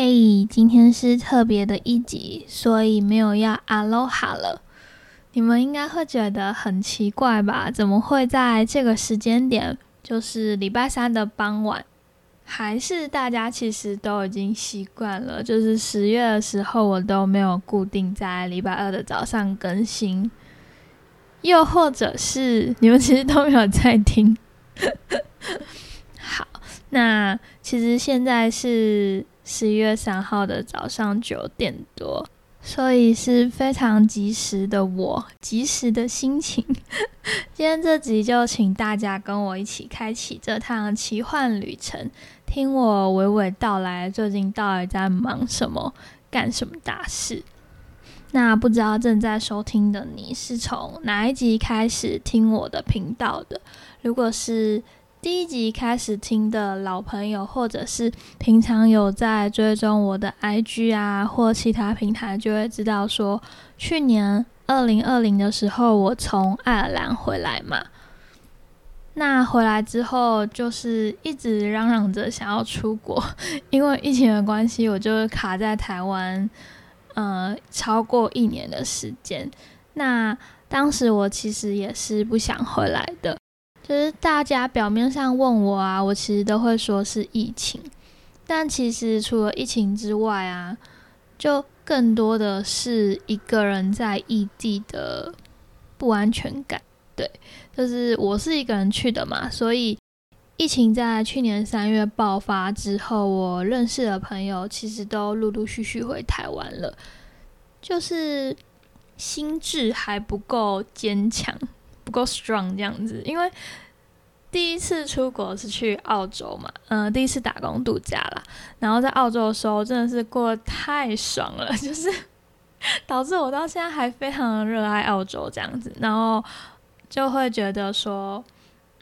嘿，今天是特别的一集，所以没有要阿罗哈了。你们应该会觉得很奇怪吧？怎么会在这个时间点，就是礼拜三的傍晚？还是大家其实都已经习惯了，就是十月的时候，我都没有固定在礼拜二的早上更新，又或者是你们其实都没有在听。好，那其实现在是。十一月三号的早上九点多，所以是非常及时的我，及时的心情。今天这集就请大家跟我一起开启这趟奇幻旅程，听我娓娓道来最近到底在忙什么，干什么大事。那不知道正在收听的你是从哪一集开始听我的频道的？如果是。第一集开始听的老朋友，或者是平常有在追踪我的 IG 啊，或其他平台，就会知道说，去年二零二零的时候，我从爱尔兰回来嘛。那回来之后，就是一直嚷嚷着想要出国，因为疫情的关系，我就卡在台湾，呃，超过一年的时间。那当时我其实也是不想回来的。就是大家表面上问我啊，我其实都会说是疫情，但其实除了疫情之外啊，就更多的是一个人在异地的不安全感。对，就是我是一个人去的嘛，所以疫情在去年三月爆发之后，我认识的朋友其实都陆陆续续回台湾了，就是心智还不够坚强。不够 strong 这样子，因为第一次出国是去澳洲嘛，嗯，第一次打工度假啦。然后在澳洲的时候真的是过得太爽了，就是导致我到现在还非常热爱澳洲这样子，然后就会觉得说，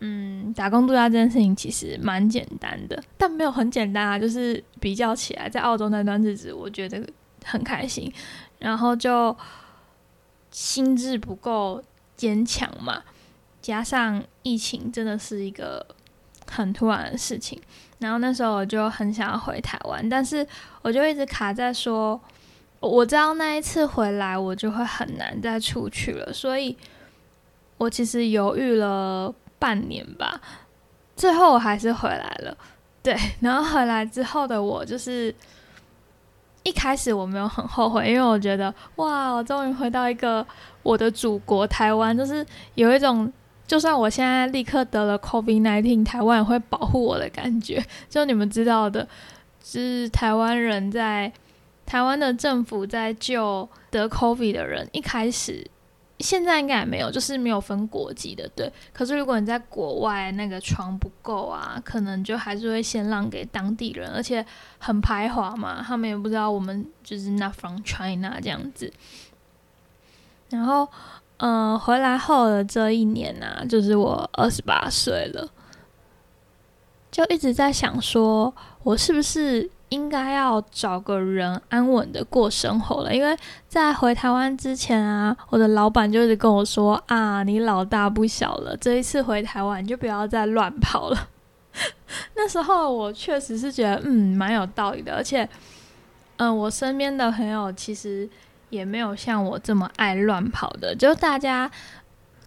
嗯，打工度假这件事情其实蛮简单的，但没有很简单啊，就是比较起来，在澳洲那段日子，我觉得很开心，然后就心智不够。坚强嘛，加上疫情真的是一个很突然的事情，然后那时候我就很想要回台湾，但是我就一直卡在说，我知道那一次回来我就会很难再出去了，所以我其实犹豫了半年吧，最后我还是回来了。对，然后回来之后的我就是。一开始我没有很后悔，因为我觉得哇，我终于回到一个我的祖国台湾，就是有一种就算我现在立刻得了 COVID-19，台湾也会保护我的感觉。就你们知道的，是台湾人在台湾的政府在救得 COVID 的人，一开始。现在应该也没有，就是没有分国籍的，对。可是如果你在国外，那个床不够啊，可能就还是会先让给当地人，而且很排华嘛，他们也不知道我们就是 not from China 这样子。然后，嗯，回来后的这一年呢，就是我二十八岁了，就一直在想说，我是不是？应该要找个人安稳的过生活了，因为在回台湾之前啊，我的老板就一直跟我说啊，你老大不小了，这一次回台湾就不要再乱跑了。那时候我确实是觉得嗯蛮有道理的，而且嗯我身边的朋友其实也没有像我这么爱乱跑的，就大家。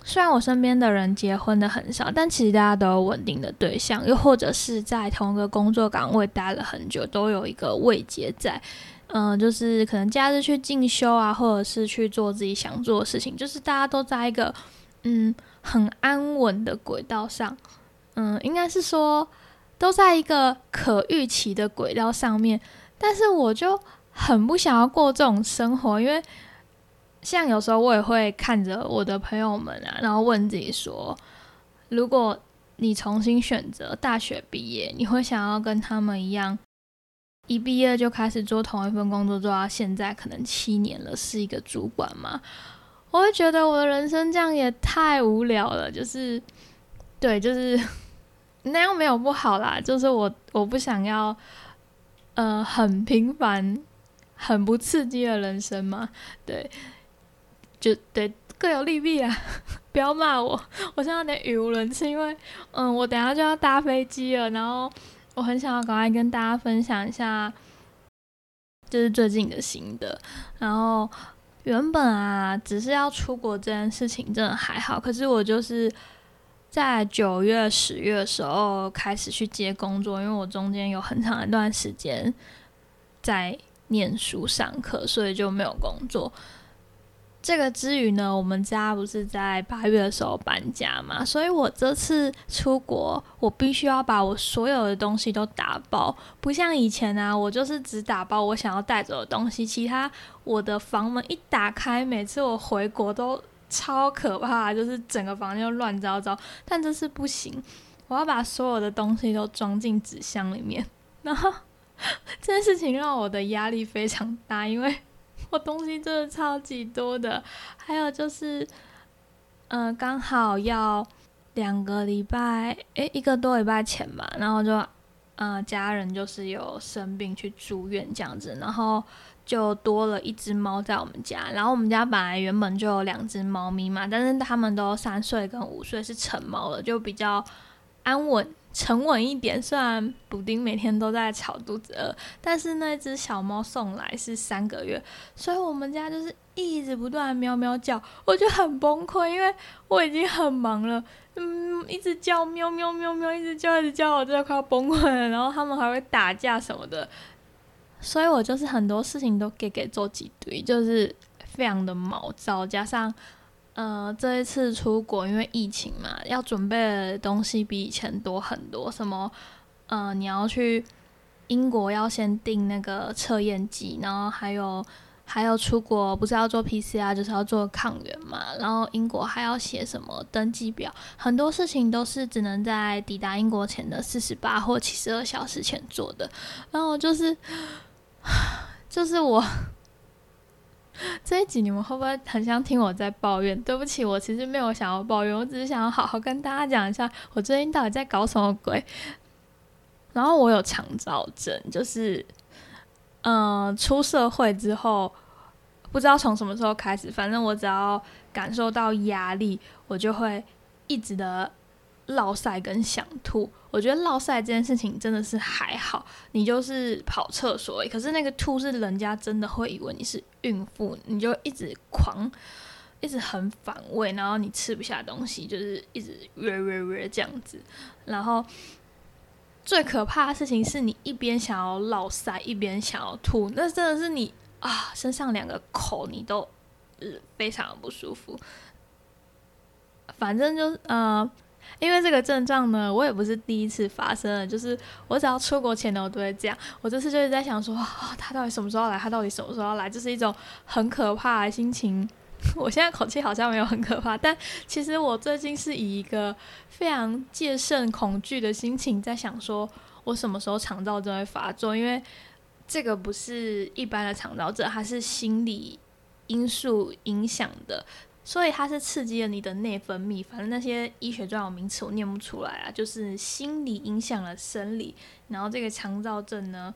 虽然我身边的人结婚的很少，但其实大家都有稳定的对象，又或者是在同一个工作岗位待了很久，都有一个慰藉在。嗯，就是可能假日去进修啊，或者是去做自己想做的事情，就是大家都在一个嗯很安稳的轨道上。嗯，应该是说都在一个可预期的轨道上面。但是我就很不想要过这种生活，因为。像有时候我也会看着我的朋友们啊，然后问自己说：如果你重新选择大学毕业，你会想要跟他们一样，一毕业就开始做同一份工作，做到现在可能七年了，是一个主管吗？我会觉得我的人生这样也太无聊了。就是，对，就是 那样没有不好啦。就是我我不想要，呃，很平凡、很不刺激的人生嘛。对。就对各有利弊啊！不要骂我，我现在有点语无伦次，因为嗯，我等下就要搭飞机了，然后我很想要赶快跟大家分享一下这是最近的心得。然后原本啊，只是要出国这件事情真的还好，可是我就是在九月、十月的时候开始去接工作，因为我中间有很长一段时间在念书上课，所以就没有工作。这个之余呢，我们家不是在八月的时候搬家嘛，所以我这次出国，我必须要把我所有的东西都打包，不像以前啊，我就是只打包我想要带走的东西，其他我的房门一打开，每次我回国都超可怕，就是整个房间乱糟糟。但这次不行，我要把所有的东西都装进纸箱里面，然后 这件事情让我的压力非常大，因为。我东西真的超级多的，还有就是，嗯，刚好要两个礼拜，诶，一个多礼拜前吧，然后就，嗯，家人就是有生病去住院这样子，然后就多了一只猫在我们家，然后我们家本来原本就有两只猫咪嘛，但是它们都三岁跟五岁是成猫了，就比较安稳。沉稳一点，虽然补丁每天都在吵肚子饿，但是那只小猫送来是三个月，所以我们家就是一直不断喵喵叫，我就很崩溃，因为我已经很忙了，嗯，一直叫喵喵喵喵，一直叫一直叫，我真的快要崩溃了。然后他们还会打架什么的，所以我就是很多事情都给给做几堆，就是非常的毛躁，加上。呃，这一次出国，因为疫情嘛，要准备的东西比以前多很多。什么，呃，你要去英国要先订那个测验机，然后还有还有出国不是要做 PCR，就是要做抗原嘛。然后英国还要写什么登记表，很多事情都是只能在抵达英国前的四十八或七十二小时前做的。然后就是，就是我。这一集你们会不会很想听我在抱怨？对不起，我其实没有想要抱怨，我只是想要好好跟大家讲一下我最近到底在搞什么鬼。然后我有强躁症，就是嗯，出社会之后不知道从什么时候开始，反正我只要感受到压力，我就会一直的。落塞跟想吐，我觉得落塞这件事情真的是还好，你就是跑厕所，可是那个吐是人家真的会以为你是孕妇，你就一直狂，一直很反胃，然后你吃不下东西，就是一直约约约这样子。然后最可怕的事情是你一边想要落塞，一边想要吐，那真的是你啊，身上两个口你都非常的不舒服。反正就是呃。因为这个症状呢，我也不是第一次发生了，就是我只要出国前呢，我都会这样。我这次就是在想说，啊，他到底什么时候来？他到底什么时候来？就是一种很可怕的心情。我现在口气好像没有很可怕，但其实我最近是以一个非常戒慎恐惧的心情在想，说我什么时候肠道症会发作？因为这个不是一般的肠道症，它是心理因素影响的。所以它是刺激了你的内分泌，反正那些医学专有名词我念不出来啊，就是心理影响了生理，然后这个肠燥症呢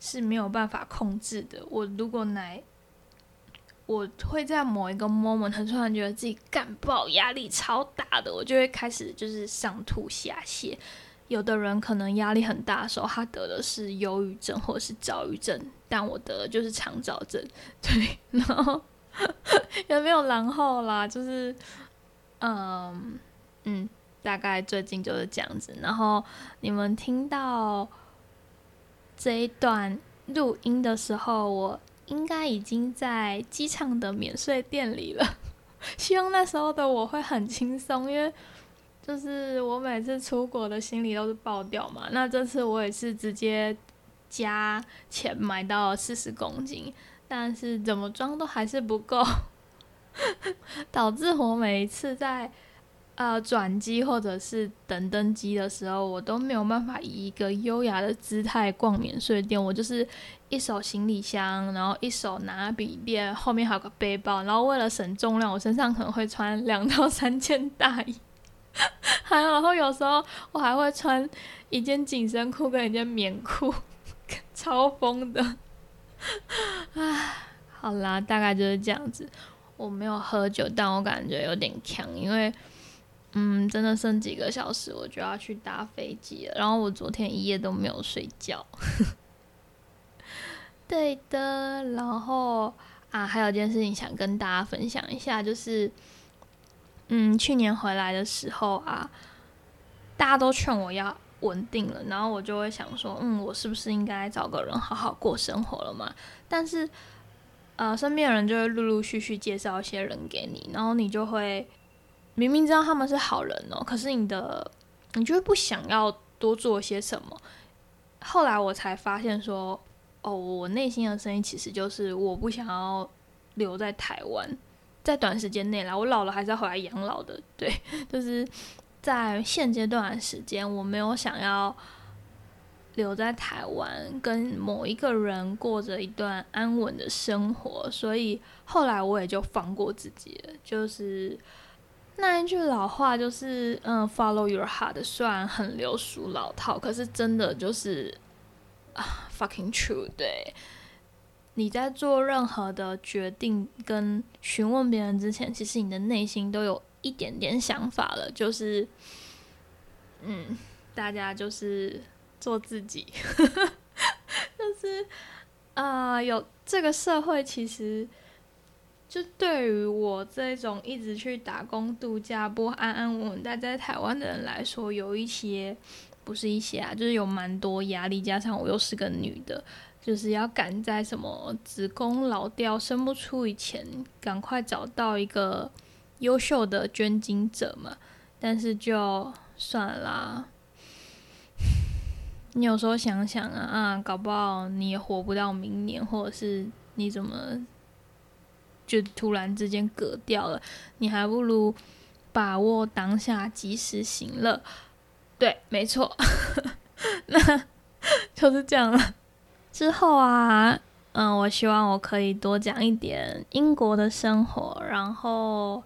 是没有办法控制的。我如果来，我会在某一个 moment 突然觉得自己干爆，压力超大的，我就会开始就是上吐下泻。有的人可能压力很大的时候，他得的是忧郁症或者是躁郁症，但我得的就是肠燥症，对，然后。也没有然后啦，就是，嗯嗯，大概最近就是这样子。然后你们听到这一段录音的时候，我应该已经在机场的免税店里了。希望那时候的我会很轻松，因为就是我每次出国的行李都是爆掉嘛。那这次我也是直接加钱买到四十公斤。但是怎么装都还是不够，导致我每一次在呃转机或者是等登机的时候，我都没有办法以一个优雅的姿态逛免税店。我就是一手行李箱，然后一手拿笔电，后面还有个背包，然后为了省重量，我身上可能会穿两 到三件大衣，还有然后有时候我还会穿一件紧身裤跟一件棉裤，超疯的。好啦，大概就是这样子。我没有喝酒，但我感觉有点强，因为嗯，真的剩几个小时我就要去搭飞机了。然后我昨天一夜都没有睡觉。对的。然后啊，还有件事情想跟大家分享一下，就是嗯，去年回来的时候啊，大家都劝我要稳定了，然后我就会想说，嗯，我是不是应该找个人好好过生活了嘛？但是呃，身边人就会陆陆续续介绍一些人给你，然后你就会明明知道他们是好人哦，可是你的你就会不想要多做些什么。后来我才发现说，哦，我内心的声音其实就是我不想要留在台湾，在短时间内啦，我老了还是要回来养老的。对，就是在现阶段的时间，我没有想要。留在台湾跟某一个人过着一段安稳的生活，所以后来我也就放过自己了。就是那一句老话，就是嗯，“follow your heart”，虽然很流俗老套，可是真的就是啊，fucking true。对，你在做任何的决定跟询问别人之前，其实你的内心都有一点点想法了。就是嗯，大家就是。做自己，就是啊，有这个社会，其实就对于我这种一直去打工度假、不安安稳稳待在台湾的人来说，有一些不是一些啊，就是有蛮多压力。加上我又是个女的，就是要赶在什么子宫老掉、生不出以前，赶快找到一个优秀的捐精者嘛。但是就算啦。你有时候想想啊啊，搞不好你也活不到明年，或者是你怎么就突然之间割掉了？你还不如把握当下，及时行乐。对，没错，那 就是这样了。之后啊，嗯，我希望我可以多讲一点英国的生活，然后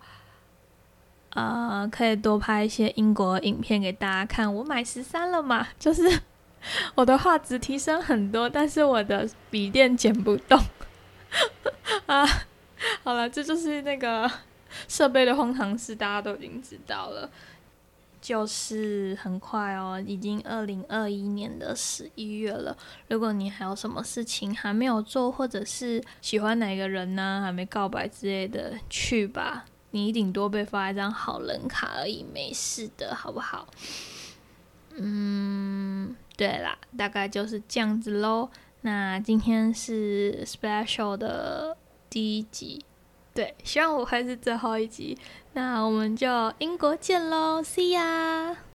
呃，可以多拍一些英国影片给大家看。我买十三了嘛，就是。我的画质提升很多，但是我的笔电剪不动 啊！好了，这就是那个设备的荒唐事，大家都已经知道了。就是很快哦，已经二零二一年的十一月了。如果你还有什么事情还没有做，或者是喜欢哪个人呢，还没告白之类的，去吧，你顶多被发一张好人卡而已，没事的，好不好？嗯。对啦，大概就是这样子喽。那今天是 special 的第一集，对，希望我会是最后一集。那我们就英国见喽，See ya。